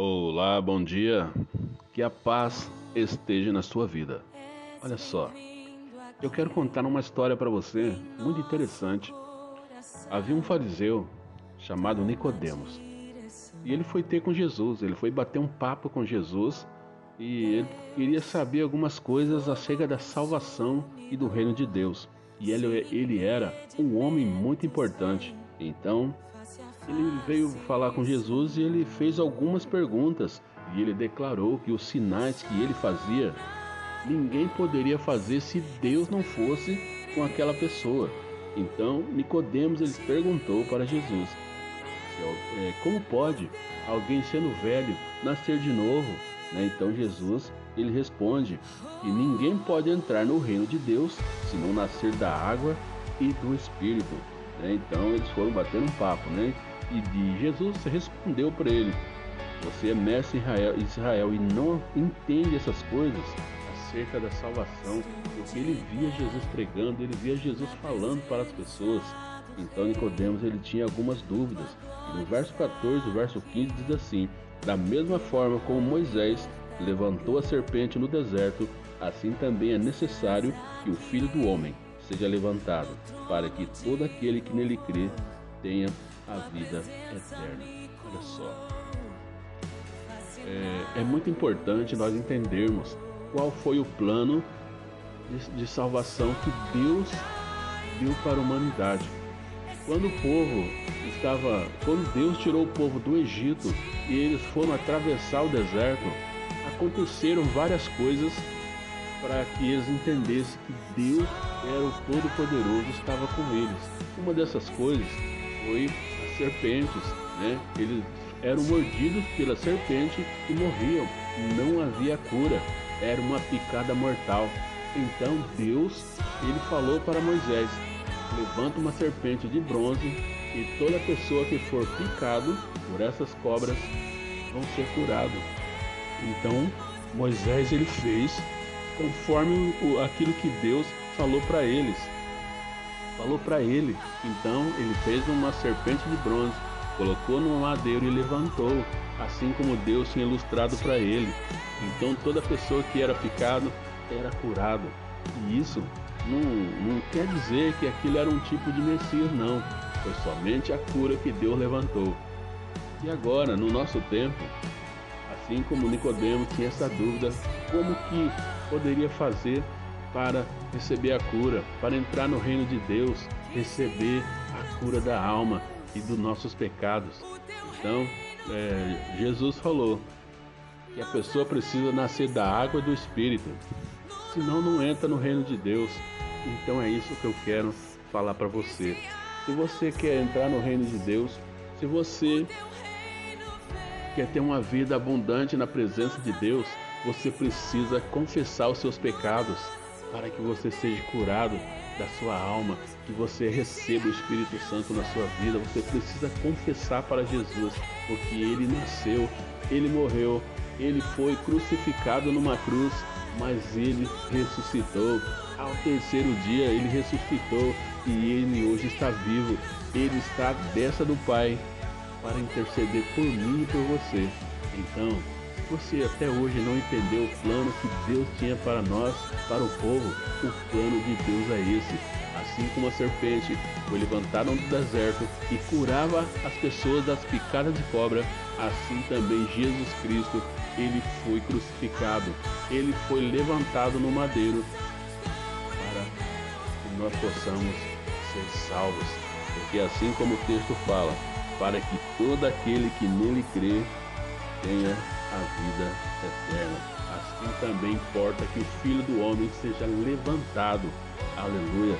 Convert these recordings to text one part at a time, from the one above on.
Olá, bom dia. Que a paz esteja na sua vida. Olha só, eu quero contar uma história para você muito interessante. Havia um fariseu chamado Nicodemos e ele foi ter com Jesus. Ele foi bater um papo com Jesus e ele queria saber algumas coisas acerca da salvação e do reino de Deus. E ele, ele era um homem muito importante. Então ele veio falar com Jesus e ele fez algumas perguntas e ele declarou que os sinais que ele fazia ninguém poderia fazer se Deus não fosse com aquela pessoa. Então Nicodemos ele perguntou para Jesus: é, como pode alguém sendo velho nascer de novo? Né? Então Jesus ele responde que ninguém pode entrar no reino de Deus se não nascer da água e do Espírito. Né? Então eles foram bater um papo, né? E de Jesus respondeu para ele: Você é mestre Israel, Israel e não entende essas coisas acerca da salvação, porque ele via Jesus pregando, ele via Jesus falando para as pessoas. Então Nicodemos ele tinha algumas dúvidas. E no verso 14, o verso 15 diz assim: Da mesma forma como Moisés levantou a serpente no deserto, assim também é necessário que o Filho do homem seja levantado, para que todo aquele que nele crê tenha a vida eterna. Olha só. É, é muito importante nós entendermos qual foi o plano de, de salvação que Deus deu para a humanidade. Quando o povo estava, quando Deus tirou o povo do Egito e eles foram atravessar o deserto, aconteceram várias coisas para que eles entendessem que Deus era o Todo-Poderoso, estava com eles. Uma dessas coisas foi as serpentes, né? Eles eram mordidos pela serpente e morriam. Não havia cura, era uma picada mortal. Então Deus, ele falou para Moisés: levanta uma serpente de bronze e toda pessoa que for picado por essas cobras vão ser curado. Então Moisés ele fez conforme aquilo que Deus falou para eles. Falou para ele. Então ele fez uma serpente de bronze, colocou no madeiro e levantou, assim como Deus tinha ilustrado para ele. Então toda pessoa que era picado era curado. E isso não, não quer dizer que aquilo era um tipo de Messias, não. Foi somente a cura que Deus levantou. E agora, no nosso tempo, assim como Nicodemo tinha essa dúvida, como que poderia fazer para receber a cura, para entrar no reino de Deus, receber a cura da alma e dos nossos pecados. Então, é, Jesus falou que a pessoa precisa nascer da água e do Espírito, senão não entra no reino de Deus. Então é isso que eu quero falar para você. Se você quer entrar no reino de Deus, se você quer ter uma vida abundante na presença de Deus, você precisa confessar os seus pecados para que você seja curado da sua alma, que você receba o Espírito Santo na sua vida. Você precisa confessar para Jesus, porque ele nasceu, ele morreu, ele foi crucificado numa cruz, mas ele ressuscitou. Ao terceiro dia ele ressuscitou e ele hoje está vivo. Ele está à destra do Pai para interceder por mim e por você. Então, você até hoje não entendeu o plano que Deus tinha para nós, para o povo, o plano de Deus é esse. Assim como a serpente foi levantada no deserto e curava as pessoas das picadas de cobra, assim também Jesus Cristo, ele foi crucificado, ele foi levantado no madeiro para que nós possamos ser salvos. Porque assim como o texto fala, para que todo aquele que nele crê tenha a vida eterna. Assim também importa que o Filho do Homem seja levantado, aleluia,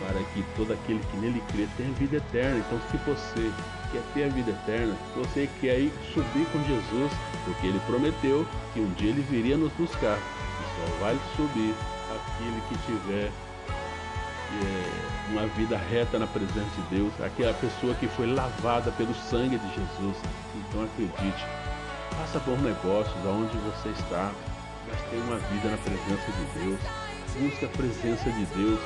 para que todo aquele que nele crê tenha vida eterna. Então, se você quer ter a vida eterna, se você quer ir subir com Jesus, porque ele prometeu que um dia ele viria nos buscar, e só vai subir aquele que tiver é, uma vida reta na presença de Deus, aquela pessoa que foi lavada pelo sangue de Jesus. Então acredite, Faça bons negócios aonde você está, mas tenha uma vida na presença de Deus. Busque a presença de Deus,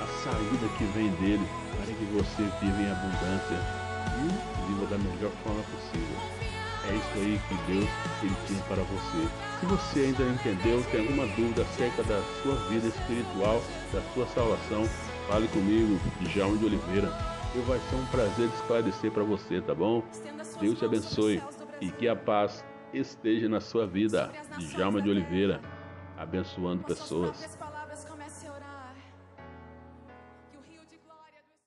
a saída que vem dele, para que você viva em abundância e viva da melhor forma possível. É isso aí que Deus ele tinha para você. Se você ainda não entendeu, tem alguma dúvida acerca da sua vida espiritual, da sua salvação, fale comigo, Djalma de Oliveira. Eu vai ser um prazer esclarecer para você, tá bom? Deus te abençoe e que a paz esteja na sua vida. Djalma de Oliveira, abençoando pessoas.